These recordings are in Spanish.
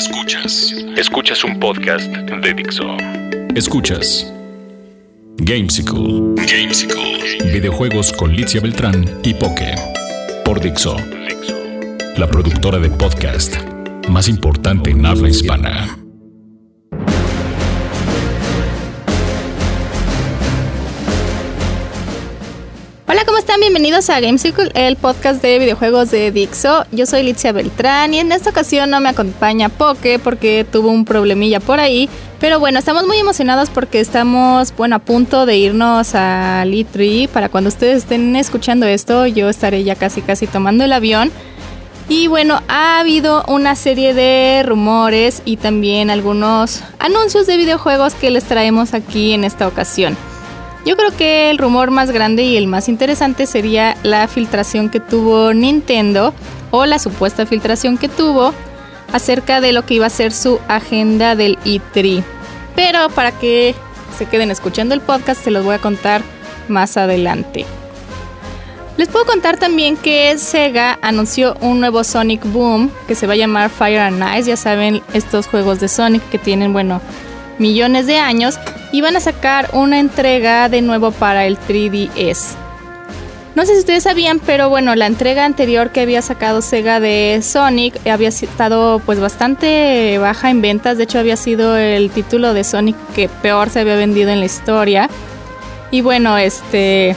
Escuchas. Escuchas un podcast de Dixo. Escuchas. Gamesicle. Gamesicle. Videojuegos con Licia Beltrán y Poke. Por Dixo. La productora de podcast más importante en habla hispana. Bienvenidos a Gamesicle, el podcast de videojuegos de Dixo. Yo soy Licia Beltrán y en esta ocasión no me acompaña Poke porque tuvo un problemilla por ahí. Pero bueno, estamos muy emocionados porque estamos, bueno, a punto de irnos a E3. Para cuando ustedes estén escuchando esto, yo estaré ya casi casi tomando el avión. Y bueno, ha habido una serie de rumores y también algunos anuncios de videojuegos que les traemos aquí en esta ocasión. Yo creo que el rumor más grande y el más interesante sería la filtración que tuvo Nintendo o la supuesta filtración que tuvo acerca de lo que iba a ser su agenda del E3. Pero para que se queden escuchando el podcast se los voy a contar más adelante. Les puedo contar también que Sega anunció un nuevo Sonic Boom que se va a llamar Fire and Ice. Ya saben, estos juegos de Sonic que tienen, bueno, millones de años y van a sacar una entrega de nuevo para el 3DS. No sé si ustedes sabían, pero bueno, la entrega anterior que había sacado Sega de Sonic había estado pues bastante baja en ventas, de hecho había sido el título de Sonic que peor se había vendido en la historia. Y bueno, este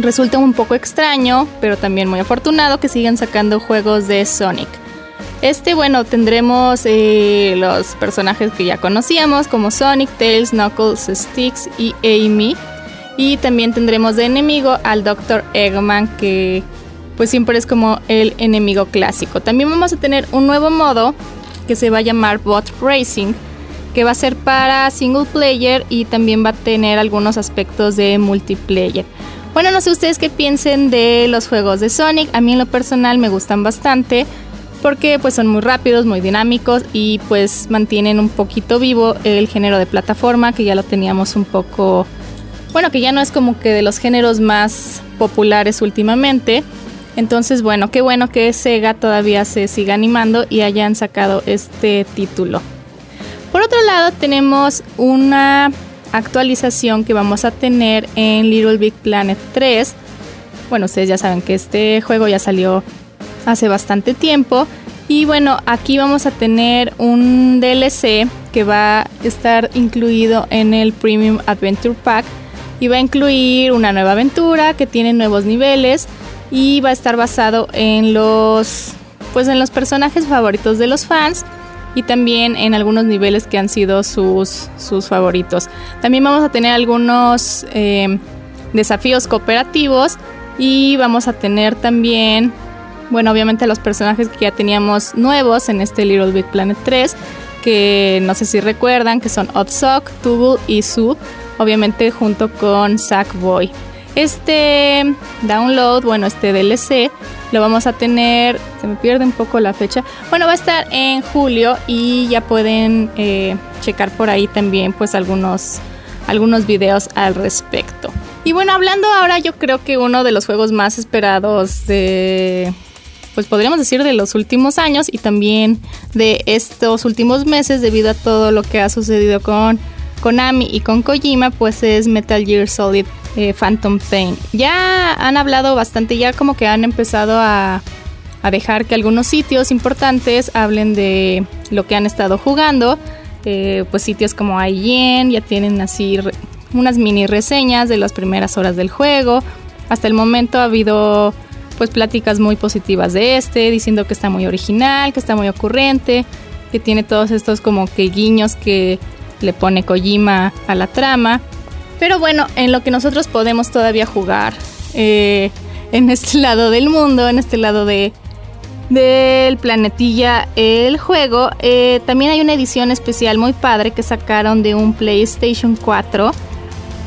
resulta un poco extraño, pero también muy afortunado que sigan sacando juegos de Sonic. Este, bueno, tendremos eh, los personajes que ya conocíamos, como Sonic, Tails, Knuckles, Sticks y Amy. Y también tendremos de enemigo al Dr. Eggman, que pues siempre es como el enemigo clásico. También vamos a tener un nuevo modo que se va a llamar Bot Racing, que va a ser para single player y también va a tener algunos aspectos de multiplayer. Bueno, no sé ustedes qué piensen de los juegos de Sonic. A mí en lo personal me gustan bastante porque pues son muy rápidos, muy dinámicos y pues mantienen un poquito vivo el género de plataforma que ya lo teníamos un poco, bueno, que ya no es como que de los géneros más populares últimamente. Entonces, bueno, qué bueno que Sega todavía se siga animando y hayan sacado este título. Por otro lado, tenemos una actualización que vamos a tener en Little Big Planet 3. Bueno, ustedes ya saben que este juego ya salió hace bastante tiempo. Y bueno, aquí vamos a tener un DLC que va a estar incluido en el Premium Adventure Pack y va a incluir una nueva aventura que tiene nuevos niveles y va a estar basado en los pues en los personajes favoritos de los fans y también en algunos niveles que han sido sus, sus favoritos. También vamos a tener algunos eh, desafíos cooperativos y vamos a tener también bueno, obviamente los personajes que ya teníamos nuevos en este Little Big Planet 3, que no sé si recuerdan, que son Otsock, Tubul y Sue, obviamente junto con Sackboy. Este download, bueno, este DLC, lo vamos a tener, se me pierde un poco la fecha, bueno, va a estar en julio y ya pueden eh, checar por ahí también pues algunos, algunos videos al respecto. Y bueno, hablando ahora yo creo que uno de los juegos más esperados de pues podríamos decir de los últimos años y también de estos últimos meses debido a todo lo que ha sucedido con Konami y con Kojima, pues es Metal Gear Solid eh, Phantom Pain. Ya han hablado bastante, ya como que han empezado a, dejar que algunos sitios importantes hablen de lo que han estado jugando. Eh, pues sitios como IGN ya tienen así unas mini reseñas de las primeras horas del juego. Hasta el momento ha habido pues pláticas muy positivas de este, diciendo que está muy original, que está muy ocurrente, que tiene todos estos como que guiños que le pone Kojima a la trama. Pero bueno, en lo que nosotros podemos todavía jugar eh, en este lado del mundo, en este lado de del planetilla el juego, eh, también hay una edición especial muy padre que sacaron de un PlayStation 4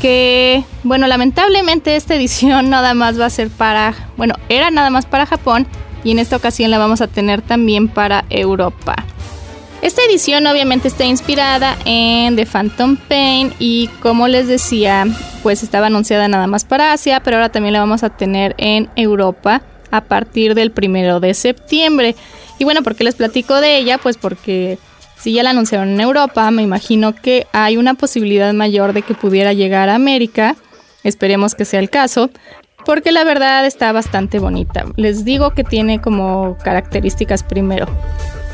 que, bueno, lamentablemente esta edición nada más va a ser para, bueno, era nada más para Japón y en esta ocasión la vamos a tener también para Europa. Esta edición obviamente está inspirada en The Phantom Pain y como les decía, pues estaba anunciada nada más para Asia, pero ahora también la vamos a tener en Europa a partir del primero de septiembre. Y bueno, ¿por qué les platico de ella? Pues porque si ya la anunciaron en Europa, me imagino que hay una posibilidad mayor de que pudiera llegar a América. Esperemos que sea el caso, porque la verdad está bastante bonita. Les digo que tiene como características primero.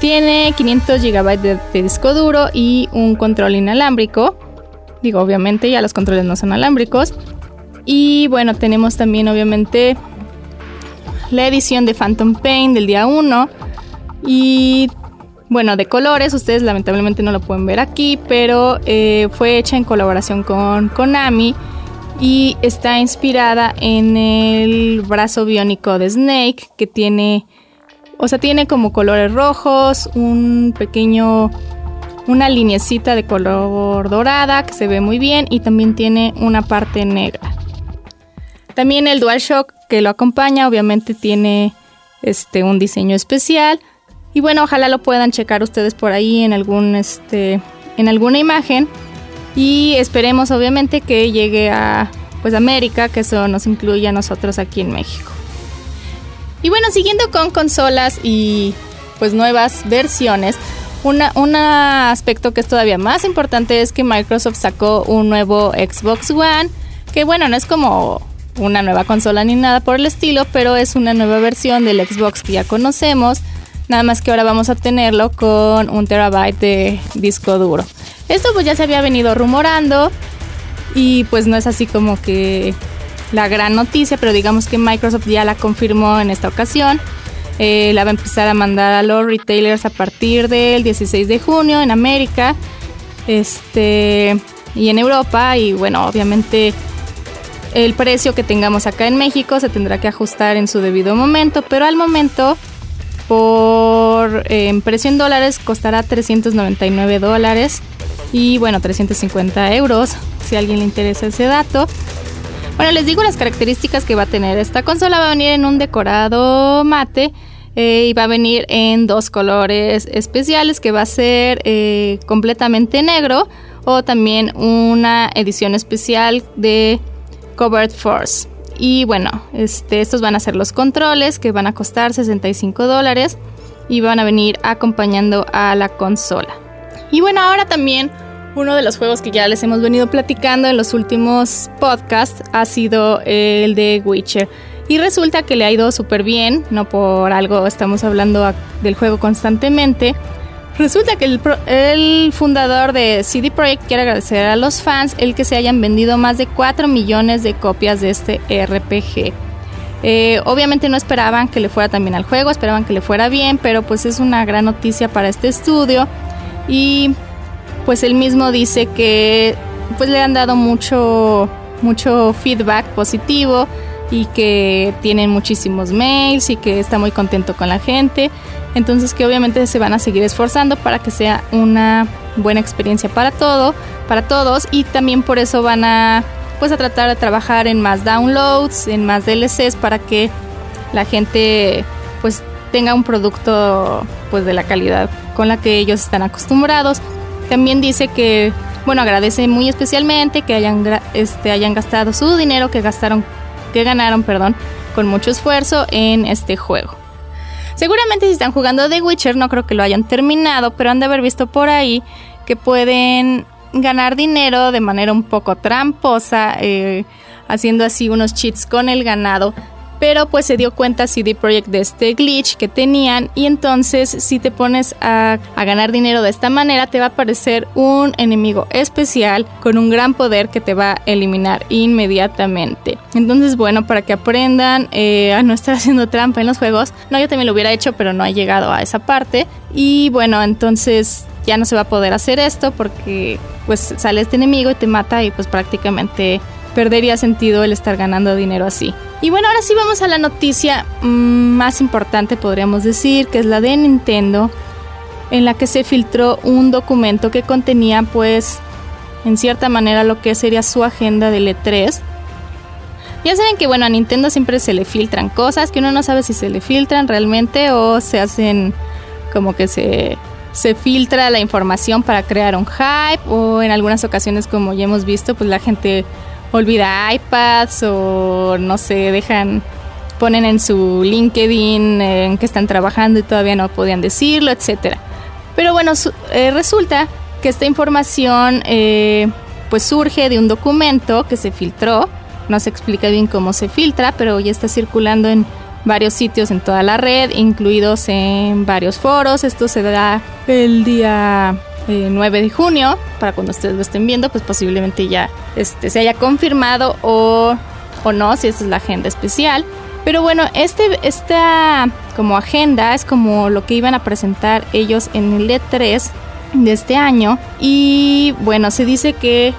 Tiene 500 GB de, disco duro y un control inalámbrico. Digo, obviamente ya los controles no son alámbricos. Y bueno, tenemos también obviamente la edición de Phantom Pain del día 1. Y bueno, de colores, ustedes lamentablemente no lo pueden ver aquí, pero eh, fue hecha en colaboración con Konami y está inspirada en el brazo biónico de Snake, que tiene, o sea, tiene como colores rojos, un pequeño, una linecita de color dorada que se ve muy bien y también tiene una parte negra. También el DualShock que lo acompaña, obviamente tiene este un diseño especial y bueno, ojalá lo puedan checar ustedes por ahí en algún este en alguna imagen y esperemos obviamente que llegue a pues América, que eso nos incluye a nosotros aquí en México. Y bueno, siguiendo con consolas y pues nuevas versiones, un aspecto que es todavía más importante es que Microsoft sacó un nuevo Xbox One, que bueno, no es como una nueva consola ni nada por el estilo, pero es una nueva versión del Xbox que ya conocemos Nada más que ahora vamos a tenerlo con un terabyte de disco duro. Esto pues ya se había venido rumorando y pues no es así como que la gran noticia, pero digamos que Microsoft ya la confirmó en esta ocasión. Eh, la va a empezar a mandar a los retailers a partir del 16 de junio en América este, y en Europa. Y bueno, obviamente el precio que tengamos acá en México se tendrá que ajustar en su debido momento, pero al momento por eh, precio en dólares costará 399 dólares. Y bueno 350 euros si a alguien le interesa ese dato. Bueno les digo las características que va a tener. Esta consola va a venir en un decorado mate eh, y va a venir en dos colores especiales que va a ser eh, completamente negro o también una edición especial de Covered Force y bueno, este, estos van a ser los controles que van a costar 65 dólares y van a venir acompañando a la consola. Y bueno, ahora también uno de los juegos que ya les hemos venido platicando en los últimos podcasts ha sido el de Witcher. Y resulta que le ha ido súper bien, no por algo estamos hablando del juego constantemente. Resulta que el, fundador de CD Projekt quiere agradecer a los fans el que se hayan vendido más de 4 millones de copias de este RPG. Eh, obviamente no esperaban que le fuera también al juego, esperaban que le fuera bien, pero pues es una gran noticia para este estudio y pues él mismo dice que pues le han dado mucho mucho feedback positivo y que tienen muchísimos mails y que está muy contento con la gente entonces que obviamente se van a seguir esforzando para que sea una buena experiencia para todo, para todos y también por eso van a pues a tratar de trabajar en más downloads, en más DLCs para que la gente pues tenga un producto pues de la calidad con la que ellos están acostumbrados. También dice que bueno, agradece muy especialmente que hayan este hayan gastado su dinero que gastaron que ganaron, perdón, con mucho esfuerzo en este juego. Seguramente si están jugando The Witcher no creo que lo hayan terminado, pero han de haber visto por ahí que pueden ganar dinero de manera un poco tramposa, eh, haciendo así unos cheats con el ganado pero pues se dio cuenta CD Projekt de este glitch que tenían y entonces si te pones a, ganar dinero de esta manera te va a aparecer un enemigo especial con un gran poder que te va a eliminar inmediatamente. Entonces bueno, para que aprendan eh, a no estar haciendo trampa en los juegos, no, yo también lo hubiera hecho pero no he llegado a esa parte y bueno, entonces ya no se va a poder hacer esto porque pues sale este enemigo y te mata y pues prácticamente perdería sentido el estar ganando dinero así. Y bueno, ahora sí vamos a la noticia mm, más importante, podríamos decir, que es la de Nintendo, en la que se filtró un documento que contenía, pues, en cierta manera lo que sería su agenda del E3. Ya saben que, bueno, a Nintendo siempre se le filtran cosas que uno no sabe si se le filtran realmente o se hacen como que se, se filtra la información para crear un hype o en algunas ocasiones, como ya hemos visto, pues la gente olvida iPads o no sé, dejan ponen en su LinkedIn en que están trabajando y todavía no podían decirlo, etcétera. Pero bueno, eh, resulta que esta información eh, pues surge de un documento que se filtró. No se explica bien cómo se filtra, pero ya está circulando en varios sitios en toda la red, incluidos en varios foros. Esto se da el día 9 eh, de junio, para cuando ustedes lo estén viendo, pues posiblemente ya este, se haya confirmado o, o no, si esta es la agenda especial. Pero bueno, este, esta como agenda es como lo que iban a presentar ellos en el E3 de este año. Y bueno, se dice que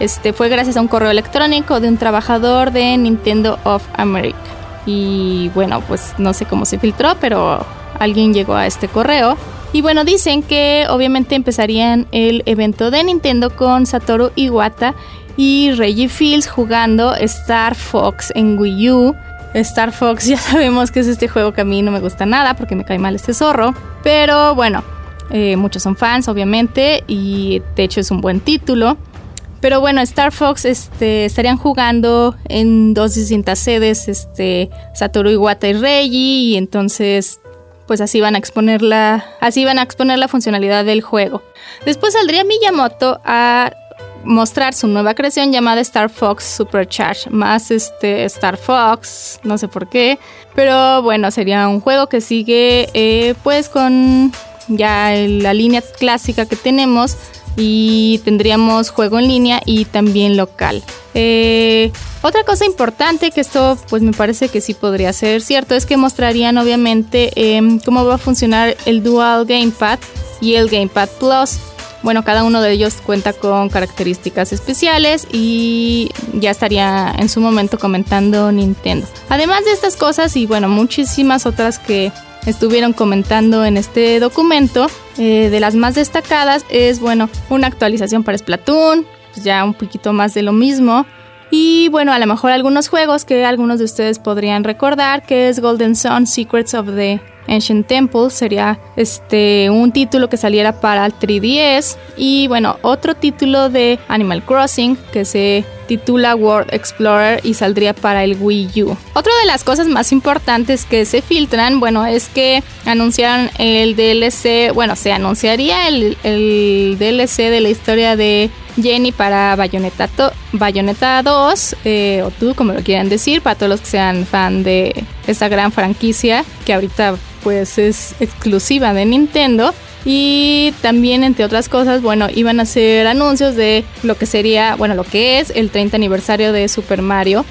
este fue gracias a un correo electrónico de un trabajador de Nintendo of America. Y bueno, pues no sé cómo se filtró, pero alguien llegó a este correo. Y bueno, dicen que obviamente empezarían el evento de Nintendo con Satoru Iwata y Reggie Fields jugando Star Fox en Wii U. Star Fox ya sabemos que es este juego que a mí no me gusta nada porque me cae mal este zorro. Pero bueno, eh, muchos son fans obviamente y de hecho es un buen título. Pero bueno, Star Fox este, estarían jugando en dos distintas sedes, este, Satoru Iwata y Reggie, y entonces pues así van a exponer la, así van a exponer la funcionalidad del juego. Después saldría Miyamoto a mostrar su nueva creación llamada Star Fox Supercharge, más este Star Fox, no sé por qué, pero bueno, sería un juego que sigue eh, pues con ya la línea clásica que tenemos y tendríamos juego en línea y también local. Eh, otra cosa importante que esto pues me parece que sí podría ser cierto es que mostrarían obviamente em, cómo va a funcionar el Dual Gamepad y el Gamepad Plus. Bueno, cada uno de ellos cuenta con características especiales y ya estaría en su momento comentando Nintendo. Además de estas cosas y bueno, muchísimas otras que estuvieron comentando en este documento. Eh, de las más destacadas es, bueno, una actualización para Splatoon, pues ya un poquito más de lo mismo. Y bueno, a lo mejor algunos juegos que algunos de ustedes podrían recordar, que es Golden Sun Secrets of the Ancient Temple sería este un título que saliera para el 3DS y bueno, otro título de Animal Crossing que se titula World Explorer y saldría para el Wii U. Otra de las cosas más importantes que se filtran, bueno, es que anunciaron el DLC, bueno, se anunciaría el, el DLC de la historia de Jenny para Bayonetta, Bayonetta 2, eh, o tú como lo quieran decir, para todos los que sean fan de esta gran franquicia que ahorita pues es exclusiva de Nintendo. Y también, entre otras cosas, bueno, iban a hacer anuncios de lo que sería, bueno, lo que es el 30 aniversario de Super Mario.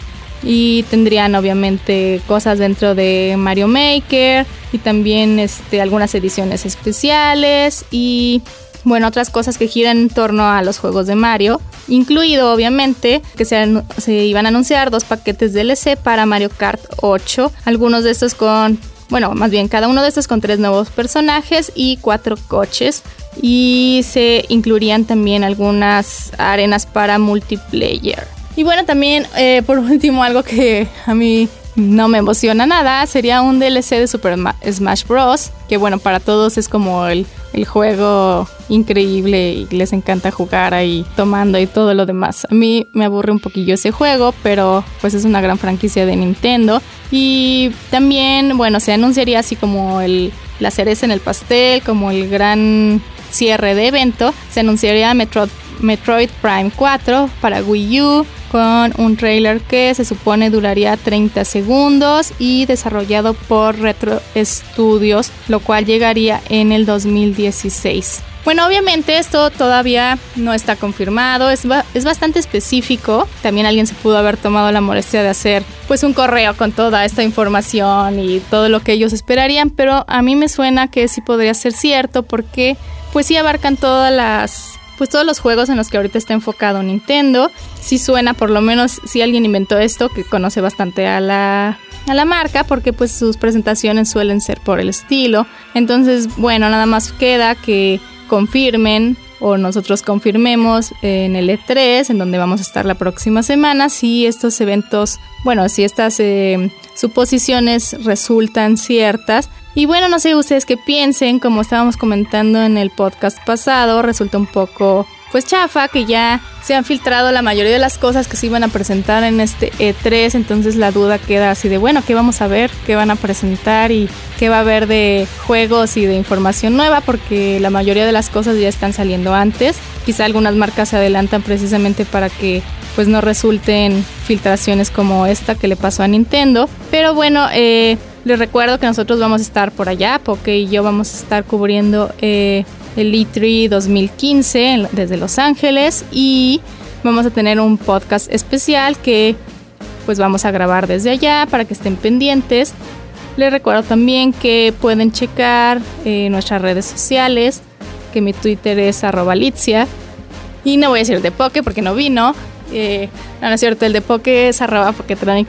Y tendrían obviamente cosas dentro de Mario Maker y también este, algunas ediciones especiales y bueno, otras cosas que giran en torno a los juegos de Mario, incluido obviamente que se, iban a anunciar dos paquetes DLC para Mario Kart 8, algunos de estos con bueno, más bien cada uno de estos con tres nuevos personajes y cuatro coches. Y se incluirían también algunas arenas para multiplayer. Y bueno, también eh, por último algo que a mí no me emociona nada sería un DLC de Super Smash Bros. Que bueno, para todos es como el el juego increíble y les encanta jugar ahí tomando y todo lo demás. A mí me aburre un poquillo ese juego, pero pues es una gran franquicia de Nintendo. Y también, bueno, se anunciaría así como el, la cereza en el pastel, como el gran cierre de evento. Se anunciaría Metroid, Metroid Prime 4 para Wii U con un trailer que se supone duraría 30 segundos y desarrollado por Retro Studios, lo cual llegaría en el 2016. Bueno, obviamente esto todavía no está confirmado, es, es, bastante específico. También alguien se pudo haber tomado la molestia de hacer pues un correo con toda esta información y todo lo que ellos esperarían, pero a mí me suena que sí podría ser cierto porque pues sí abarcan todas las pues todos los juegos en los que ahorita está enfocado Nintendo. Sí suena, por lo menos, si alguien inventó esto, que conoce bastante a la, a la marca, porque pues sus presentaciones suelen ser por el estilo. Entonces, bueno, nada más queda que confirmen o nosotros confirmemos en el E3, en donde vamos a estar la próxima semana, si estos eventos, bueno, si estas eh, suposiciones resultan ciertas. Y bueno, no sé ustedes qué piensen, como estábamos comentando en el podcast pasado, resulta un poco pues chafa, que ya se han filtrado la mayoría de las cosas que se iban a presentar en este E3, entonces la duda queda así de, bueno, ¿qué vamos a ver? ¿Qué van a presentar? ¿Y qué va a haber de juegos y de información nueva? Porque la mayoría de las cosas ya están saliendo antes. Quizá algunas marcas se adelantan precisamente para que pues no resulten filtraciones como esta que le pasó a Nintendo. Pero bueno, eh, les recuerdo que nosotros vamos a estar por allá, Poke y yo vamos a estar cubriendo eh, el E3 2015 desde Los Ángeles y vamos a tener un podcast especial que pues vamos a grabar desde allá para que estén pendientes. Les recuerdo también que pueden checar eh, nuestras redes sociales, que mi Twitter es arroba. Y no voy a decir de Poke porque no vino. Eh, no, es cierto, el de Poke es arroba Poketronic.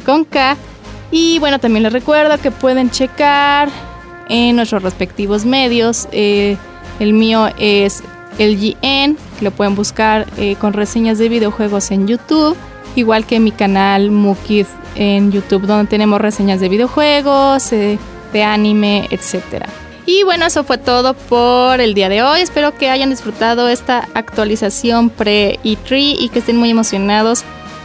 Y bueno, también les recuerdo que pueden checar en nuestros respectivos medios. Eh, el mío es el lo pueden buscar eh, con reseñas de videojuegos en YouTube, igual que mi canal Mukid en YouTube, donde tenemos reseñas de videojuegos, eh, de anime, etc. Y bueno, eso fue todo por el día de hoy. Espero que hayan disfrutado esta actualización pre-E3 y que estén muy emocionados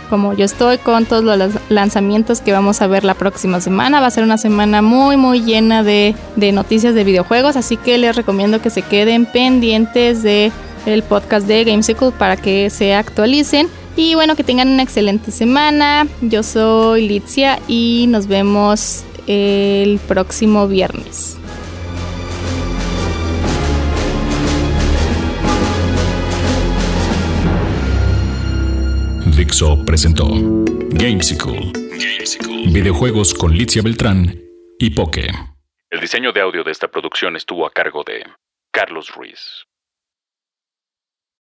como yo estoy con todos los lanzamientos que vamos a ver la próxima semana. Va a ser una semana muy muy llena de, noticias de videojuegos, así que les recomiendo que se queden pendientes de podcast de Gamesicle para que se actualicen. Y bueno, que tengan una excelente semana. Yo soy Litzia y nos vemos el próximo viernes. Dixo presentó Gamesicle. Videojuegos con Licia Beltrán y Poke. El diseño de audio de esta producción estuvo a cargo de Carlos Ruiz.